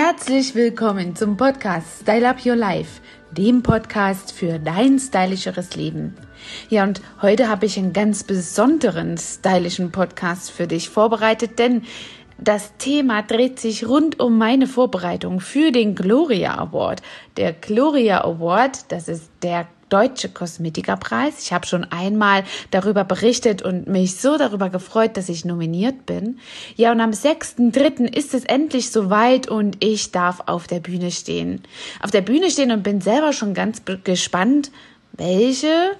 Herzlich willkommen zum Podcast Style Up Your Life, dem Podcast für dein stylischeres Leben. Ja, und heute habe ich einen ganz besonderen stylischen Podcast für dich vorbereitet, denn das Thema dreht sich rund um meine Vorbereitung für den Gloria Award. Der Gloria Award, das ist der Deutsche Kosmetikerpreis. Ich habe schon einmal darüber berichtet und mich so darüber gefreut, dass ich nominiert bin. Ja, und am 6.3. ist es endlich soweit und ich darf auf der Bühne stehen. Auf der Bühne stehen und bin selber schon ganz gespannt, welche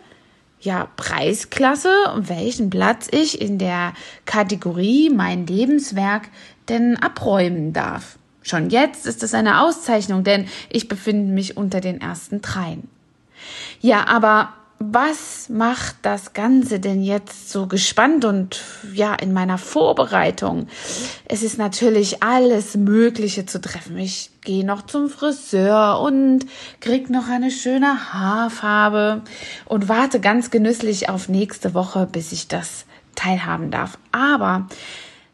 ja, Preisklasse und welchen Platz ich in der Kategorie mein Lebenswerk denn abräumen darf. Schon jetzt ist es eine Auszeichnung, denn ich befinde mich unter den ersten dreien. Ja, aber was macht das Ganze denn jetzt so gespannt und ja, in meiner Vorbereitung? Es ist natürlich alles Mögliche zu treffen. Ich gehe noch zum Friseur und krieg noch eine schöne Haarfarbe und warte ganz genüsslich auf nächste Woche, bis ich das teilhaben darf. Aber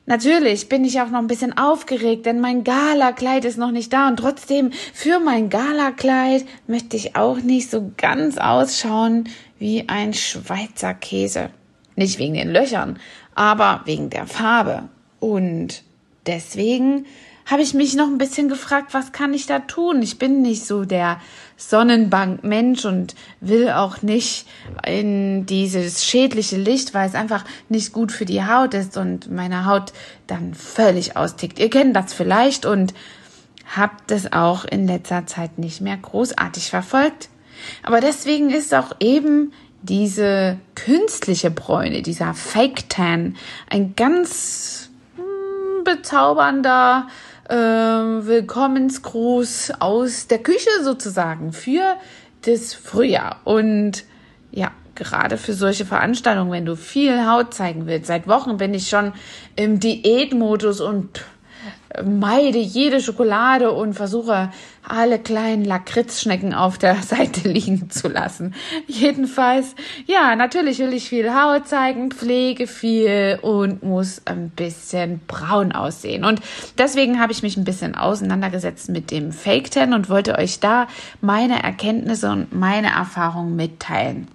Natürlich bin ich auch noch ein bisschen aufgeregt, denn mein Galakleid ist noch nicht da und trotzdem für mein Galakleid möchte ich auch nicht so ganz ausschauen wie ein Schweizer Käse. Nicht wegen den Löchern, aber wegen der Farbe. Und deswegen habe ich mich noch ein bisschen gefragt, was kann ich da tun? Ich bin nicht so der Sonnenbank-Mensch und will auch nicht in dieses schädliche Licht, weil es einfach nicht gut für die Haut ist und meine Haut dann völlig austickt. Ihr kennt das vielleicht und habt es auch in letzter Zeit nicht mehr großartig verfolgt. Aber deswegen ist auch eben diese künstliche Bräune, dieser Fake Tan, ein ganz hm, bezaubernder äh, Willkommensgruß aus der Küche sozusagen für das Frühjahr. Und ja, gerade für solche Veranstaltungen, wenn du viel Haut zeigen willst. Seit Wochen bin ich schon im Diätmodus und meide jede Schokolade und versuche alle kleinen Lakritzschnecken auf der Seite liegen zu lassen. Jedenfalls, ja, natürlich will ich viel Haut zeigen, pflege viel und muss ein bisschen braun aussehen. Und deswegen habe ich mich ein bisschen auseinandergesetzt mit dem Fake Tan und wollte euch da meine Erkenntnisse und meine Erfahrungen mitteilen.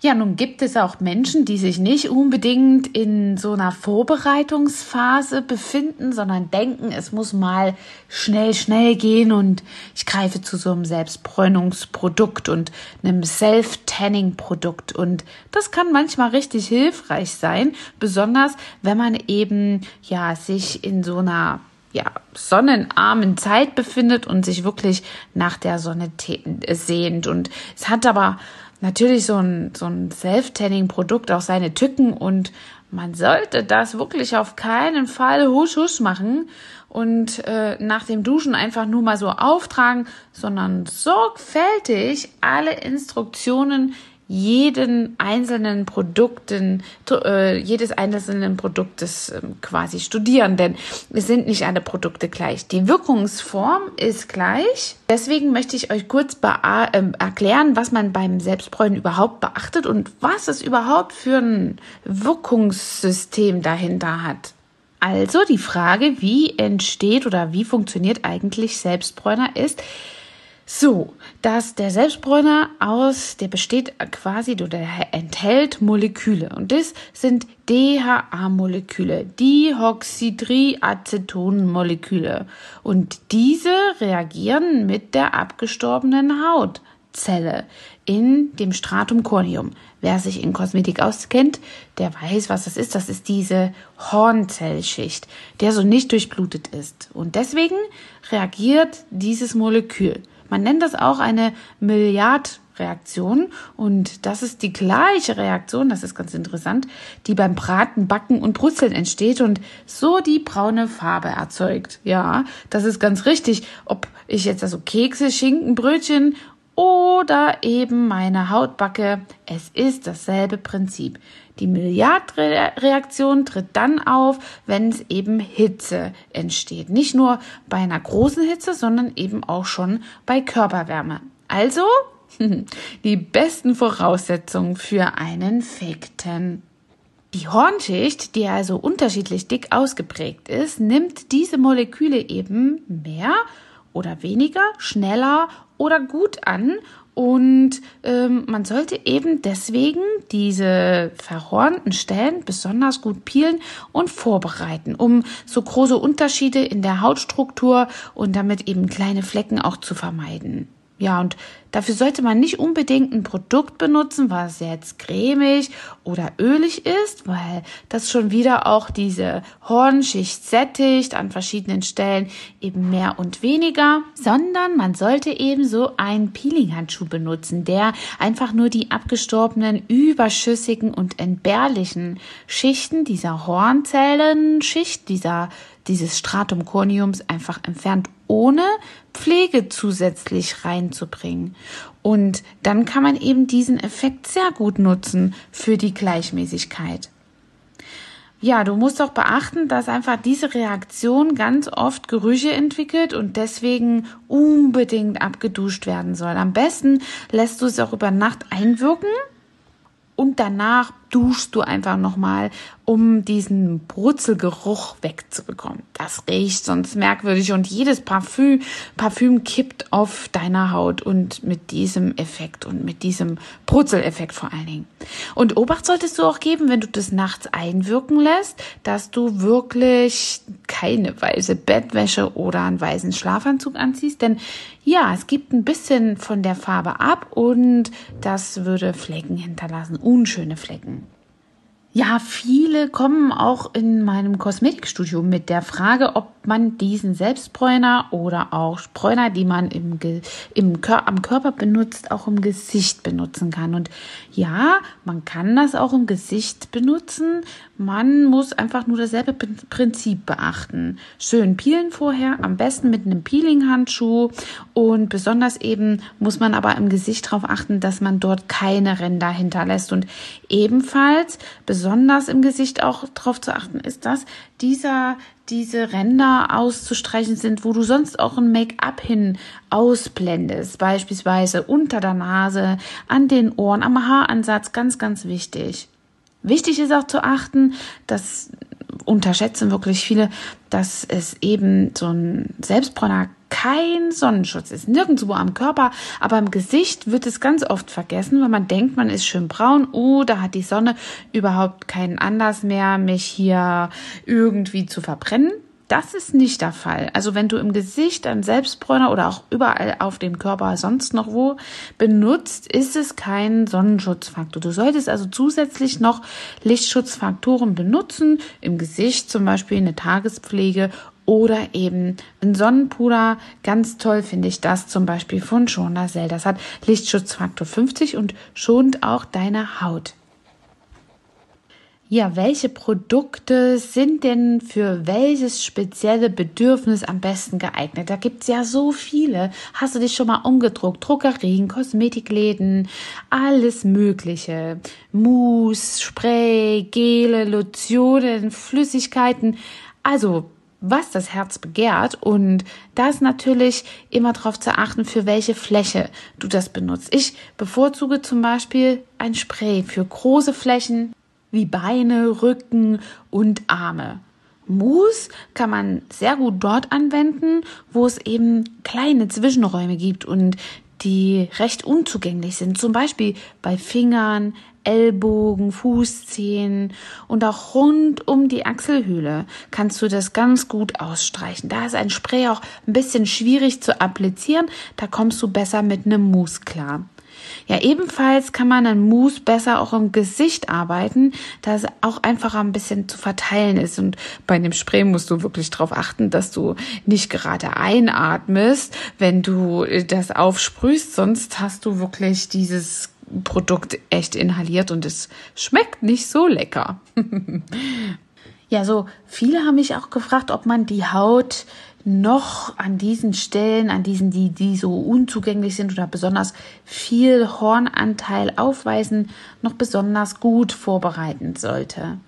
Ja, nun gibt es auch Menschen, die sich nicht unbedingt in so einer Vorbereitungsphase befinden, sondern denken, es muss mal schnell, schnell gehen und ich greife zu so einem Selbstbräunungsprodukt und einem Self-Tanning-Produkt. Und das kann manchmal richtig hilfreich sein, besonders wenn man eben, ja, sich in so einer ja, sonnenarmen Zeit befindet und sich wirklich nach der Sonne sehnt. Und es hat aber natürlich so ein, so ein Self-Tanning-Produkt auch seine Tücken. Und man sollte das wirklich auf keinen Fall husch husch machen und äh, nach dem Duschen einfach nur mal so auftragen, sondern sorgfältig alle Instruktionen jeden einzelnen Produkten, äh, jedes einzelnen Produktes äh, quasi studieren, denn es sind nicht alle Produkte gleich. Die Wirkungsform ist gleich. Deswegen möchte ich euch kurz äh, erklären, was man beim Selbstbräunen überhaupt beachtet und was es überhaupt für ein Wirkungssystem dahinter hat. Also die Frage, wie entsteht oder wie funktioniert eigentlich Selbstbräuner ist, so, dass der Selbstbräuner aus, der besteht quasi oder enthält Moleküle und das sind DHA-Moleküle, Dioxydriacetonmoleküle und diese reagieren mit der abgestorbenen Hautzelle in dem Stratum corneum. Wer sich in Kosmetik auskennt, der weiß, was das ist. Das ist diese Hornzellschicht, der so nicht durchblutet ist. Und deswegen reagiert dieses Molekül. Man nennt das auch eine Milliardreaktion und das ist die gleiche Reaktion, das ist ganz interessant, die beim Braten, Backen und Brutzeln entsteht und so die braune Farbe erzeugt. Ja, das ist ganz richtig. Ob ich jetzt also Kekse, Schinken, Brötchen oder eben meine Haut backe, es ist dasselbe Prinzip. Die Milliardreaktion tritt dann auf, wenn es eben Hitze entsteht. Nicht nur bei einer großen Hitze, sondern eben auch schon bei Körperwärme. Also die besten Voraussetzungen für einen Fake Die Hornschicht, die also unterschiedlich dick ausgeprägt ist, nimmt diese Moleküle eben mehr oder weniger, schneller oder gut an und ähm, man sollte eben deswegen diese verhornten Stellen besonders gut peelen und vorbereiten, um so große Unterschiede in der Hautstruktur und damit eben kleine Flecken auch zu vermeiden. Ja, und dafür sollte man nicht unbedingt ein Produkt benutzen, was jetzt cremig oder ölig ist, weil das schon wieder auch diese Hornschicht sättigt an verschiedenen Stellen eben mehr und weniger, sondern man sollte eben so einen Peelinghandschuh benutzen, der einfach nur die abgestorbenen, überschüssigen und entbehrlichen Schichten dieser Hornzellenschicht, dieser dieses Stratum corneums einfach entfernt, ohne Pflege zusätzlich reinzubringen. Und dann kann man eben diesen Effekt sehr gut nutzen für die Gleichmäßigkeit. Ja, du musst auch beachten, dass einfach diese Reaktion ganz oft Gerüche entwickelt und deswegen unbedingt abgeduscht werden soll. Am besten lässt du es auch über Nacht einwirken und danach duschst du einfach nochmal, um diesen Brutzelgeruch wegzubekommen. Das riecht sonst merkwürdig und jedes Parfüm, Parfüm kippt auf deiner Haut und mit diesem Effekt und mit diesem Brutzeleffekt vor allen Dingen. Und Obacht solltest du auch geben, wenn du das nachts einwirken lässt, dass du wirklich keine weiße Bettwäsche oder einen weißen Schlafanzug anziehst, denn ja, es gibt ein bisschen von der Farbe ab und das würde Flecken hinterlassen, unschöne Flecken. Ja, viele kommen auch in meinem Kosmetikstudio mit der Frage, ob man diesen Selbstbräuner oder auch Bräuner, die man im, im, am Körper benutzt, auch im Gesicht benutzen kann. Und ja, man kann das auch im Gesicht benutzen. Man muss einfach nur dasselbe Prinzip beachten. Schön peelen vorher, am besten mit einem Peeling-Handschuh. Und besonders eben muss man aber im Gesicht darauf achten, dass man dort keine Ränder hinterlässt. Und ebenfalls besonders im Gesicht auch darauf zu achten ist, dass dieser diese Ränder auszustreichen sind, wo du sonst auch ein Make-up hin ausblendest, beispielsweise unter der Nase, an den Ohren, am Haaransatz, ganz, ganz wichtig. Wichtig ist auch zu achten, dass unterschätzen wirklich viele, dass es eben so ein Selbstbräuner kein Sonnenschutz ist. Nirgendwo am Körper, aber im Gesicht wird es ganz oft vergessen, weil man denkt, man ist schön braun. Oh, da hat die Sonne überhaupt keinen Anlass mehr, mich hier irgendwie zu verbrennen. Das ist nicht der Fall. Also wenn du im Gesicht einen Selbstbräuner oder auch überall auf dem Körper sonst noch wo benutzt, ist es kein Sonnenschutzfaktor. Du solltest also zusätzlich noch Lichtschutzfaktoren benutzen, im Gesicht zum Beispiel eine Tagespflege oder eben ein Sonnenpuder. Ganz toll finde ich das zum Beispiel von Schonacell. Das hat Lichtschutzfaktor 50 und schont auch deine Haut. Ja, welche Produkte sind denn für welches spezielle Bedürfnis am besten geeignet? Da gibt's ja so viele. Hast du dich schon mal umgedruckt? Druckerien, Kosmetikläden, alles Mögliche. Mousse, Spray, Gele, Lotionen, Flüssigkeiten. Also, was das Herz begehrt und da ist natürlich immer darauf zu achten, für welche Fläche du das benutzt. Ich bevorzuge zum Beispiel ein Spray für große Flächen, wie Beine, Rücken und Arme. Mousse kann man sehr gut dort anwenden, wo es eben kleine Zwischenräume gibt und die recht unzugänglich sind. Zum Beispiel bei Fingern, Ellbogen, Fußzehen und auch rund um die Achselhöhle kannst du das ganz gut ausstreichen. Da ist ein Spray auch ein bisschen schwierig zu applizieren. Da kommst du besser mit einem Mousse klar. Ja, ebenfalls kann man an Mousse besser auch im Gesicht arbeiten, da es auch einfacher ein bisschen zu verteilen ist. Und bei dem Spray musst du wirklich darauf achten, dass du nicht gerade einatmest, wenn du das aufsprühst, sonst hast du wirklich dieses Produkt echt inhaliert und es schmeckt nicht so lecker. ja, so viele haben mich auch gefragt, ob man die Haut noch an diesen Stellen, an diesen, die, die so unzugänglich sind oder besonders viel Hornanteil aufweisen, noch besonders gut vorbereiten sollte.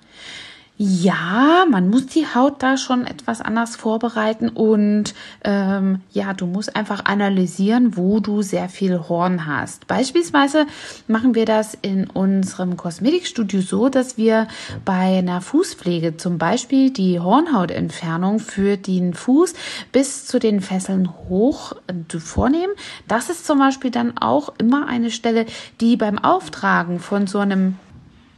Ja, man muss die Haut da schon etwas anders vorbereiten und ähm, ja, du musst einfach analysieren, wo du sehr viel Horn hast. Beispielsweise machen wir das in unserem Kosmetikstudio so, dass wir bei einer Fußpflege zum Beispiel die Hornhautentfernung für den Fuß bis zu den Fesseln hoch äh, vornehmen. Das ist zum Beispiel dann auch immer eine Stelle, die beim Auftragen von so einem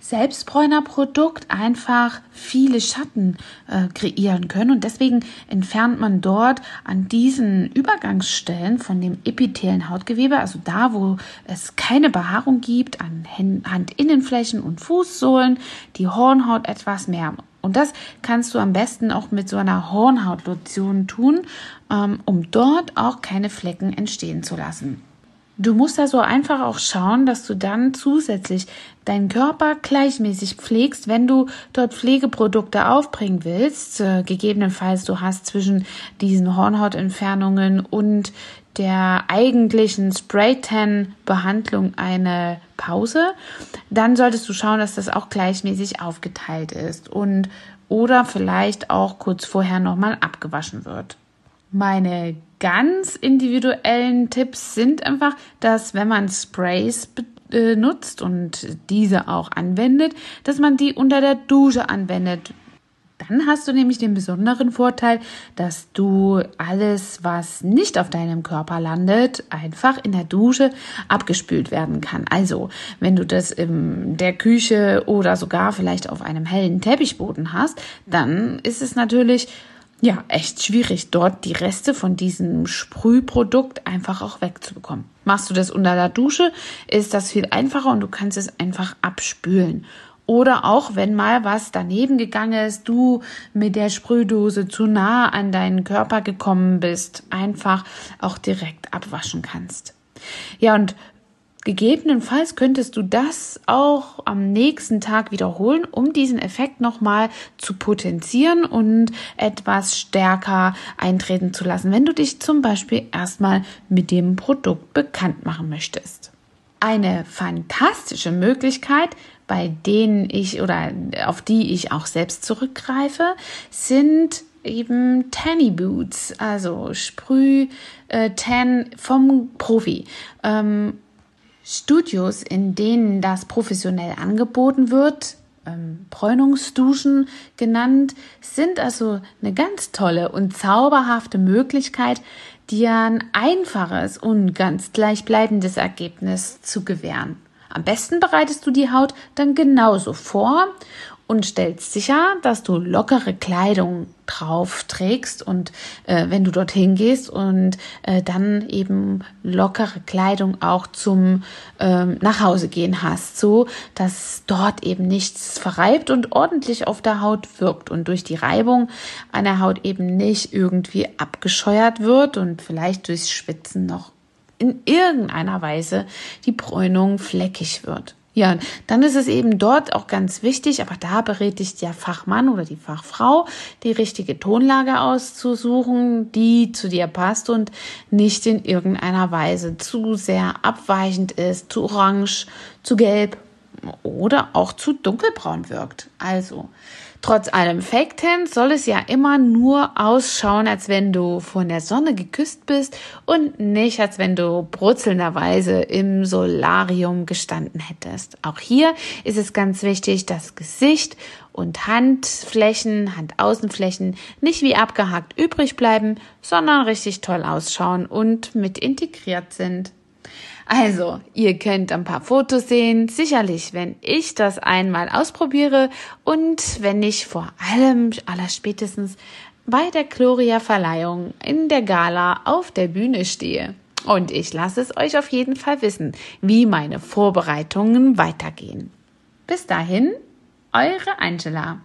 Selbstbräunerprodukt einfach viele Schatten äh, kreieren können und deswegen entfernt man dort an diesen Übergangsstellen von dem epithelen Hautgewebe, also da, wo es keine Behaarung gibt, an Handinnenflächen und Fußsohlen, die Hornhaut etwas mehr. Und das kannst du am besten auch mit so einer Hornhautlotion tun, ähm, um dort auch keine Flecken entstehen zu lassen. Du musst also einfach auch schauen, dass du dann zusätzlich deinen Körper gleichmäßig pflegst, wenn du dort Pflegeprodukte aufbringen willst. Äh, gegebenenfalls du hast zwischen diesen Hornhautentfernungen und der eigentlichen Spray-Tan-Behandlung eine Pause, dann solltest du schauen, dass das auch gleichmäßig aufgeteilt ist und oder vielleicht auch kurz vorher nochmal abgewaschen wird. Meine ganz individuellen Tipps sind einfach, dass wenn man Sprays benutzt äh, und diese auch anwendet, dass man die unter der Dusche anwendet. Dann hast du nämlich den besonderen Vorteil, dass du alles, was nicht auf deinem Körper landet, einfach in der Dusche abgespült werden kann. Also, wenn du das in der Küche oder sogar vielleicht auf einem hellen Teppichboden hast, dann ist es natürlich ja, echt schwierig, dort die Reste von diesem Sprühprodukt einfach auch wegzubekommen. Machst du das unter der Dusche, ist das viel einfacher und du kannst es einfach abspülen. Oder auch, wenn mal was daneben gegangen ist, du mit der Sprühdose zu nah an deinen Körper gekommen bist, einfach auch direkt abwaschen kannst. Ja, und Gegebenenfalls könntest du das auch am nächsten Tag wiederholen, um diesen Effekt nochmal zu potenzieren und etwas stärker eintreten zu lassen, wenn du dich zum Beispiel erstmal mit dem Produkt bekannt machen möchtest. Eine fantastische Möglichkeit, bei denen ich oder auf die ich auch selbst zurückgreife, sind eben Tanny Boots, also Sprüh äh, vom Profi. Ähm, Studios, in denen das professionell angeboten wird, ähm, Bräunungsduschen genannt, sind also eine ganz tolle und zauberhafte Möglichkeit, dir ein einfaches und ganz gleichbleibendes Ergebnis zu gewähren. Am besten bereitest du die Haut dann genauso vor und stellst sicher, dass du lockere Kleidung drauf trägst und äh, wenn du dorthin gehst und äh, dann eben lockere Kleidung auch zum ähm, Nachhause gehen hast, so dass dort eben nichts verreibt und ordentlich auf der Haut wirkt und durch die Reibung an der Haut eben nicht irgendwie abgescheuert wird und vielleicht durchs Schwitzen noch in irgendeiner Weise die Bräunung fleckig wird. Ja, dann ist es eben dort auch ganz wichtig, aber da berät dich der Fachmann oder die Fachfrau, die richtige Tonlage auszusuchen, die zu dir passt und nicht in irgendeiner Weise zu sehr abweichend ist, zu orange, zu gelb oder auch zu dunkelbraun wirkt. Also, Trotz allem Fakten soll es ja immer nur ausschauen, als wenn du von der Sonne geküsst bist und nicht, als wenn du brutzelnderweise im Solarium gestanden hättest. Auch hier ist es ganz wichtig, dass Gesicht und Handflächen, Handaußenflächen nicht wie abgehakt übrig bleiben, sondern richtig toll ausschauen und mit integriert sind. Also, ihr könnt ein paar Fotos sehen. Sicherlich, wenn ich das einmal ausprobiere und wenn ich vor allem allerspätestens bei der Gloria-Verleihung in der Gala auf der Bühne stehe. Und ich lasse es euch auf jeden Fall wissen, wie meine Vorbereitungen weitergehen. Bis dahin, eure Angela.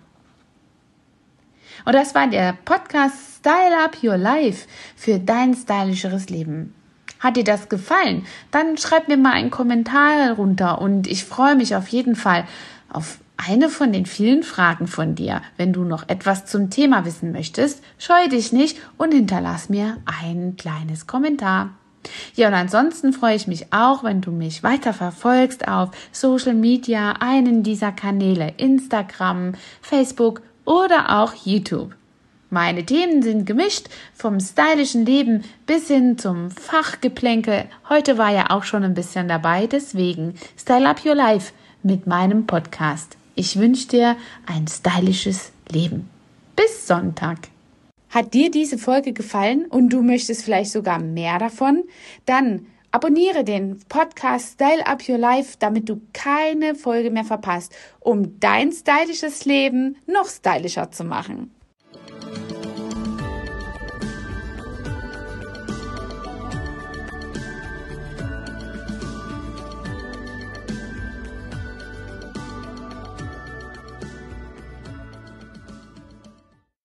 Und das war der Podcast Style Up Your Life für dein stylischeres Leben. Hat dir das gefallen? Dann schreib mir mal einen Kommentar runter und ich freue mich auf jeden Fall auf eine von den vielen Fragen von dir. Wenn du noch etwas zum Thema wissen möchtest, scheue dich nicht und hinterlass mir ein kleines Kommentar. Ja, und ansonsten freue ich mich auch, wenn du mich weiter verfolgst auf Social Media, einen dieser Kanäle, Instagram, Facebook oder auch YouTube. Meine Themen sind gemischt, vom stylischen Leben bis hin zum Fachgeplänkel. Heute war ja auch schon ein bisschen dabei, deswegen Style Up Your Life mit meinem Podcast. Ich wünsche dir ein stylisches Leben. Bis Sonntag. Hat dir diese Folge gefallen und du möchtest vielleicht sogar mehr davon? Dann abonniere den Podcast Style Up Your Life, damit du keine Folge mehr verpasst, um dein stylisches Leben noch stylischer zu machen.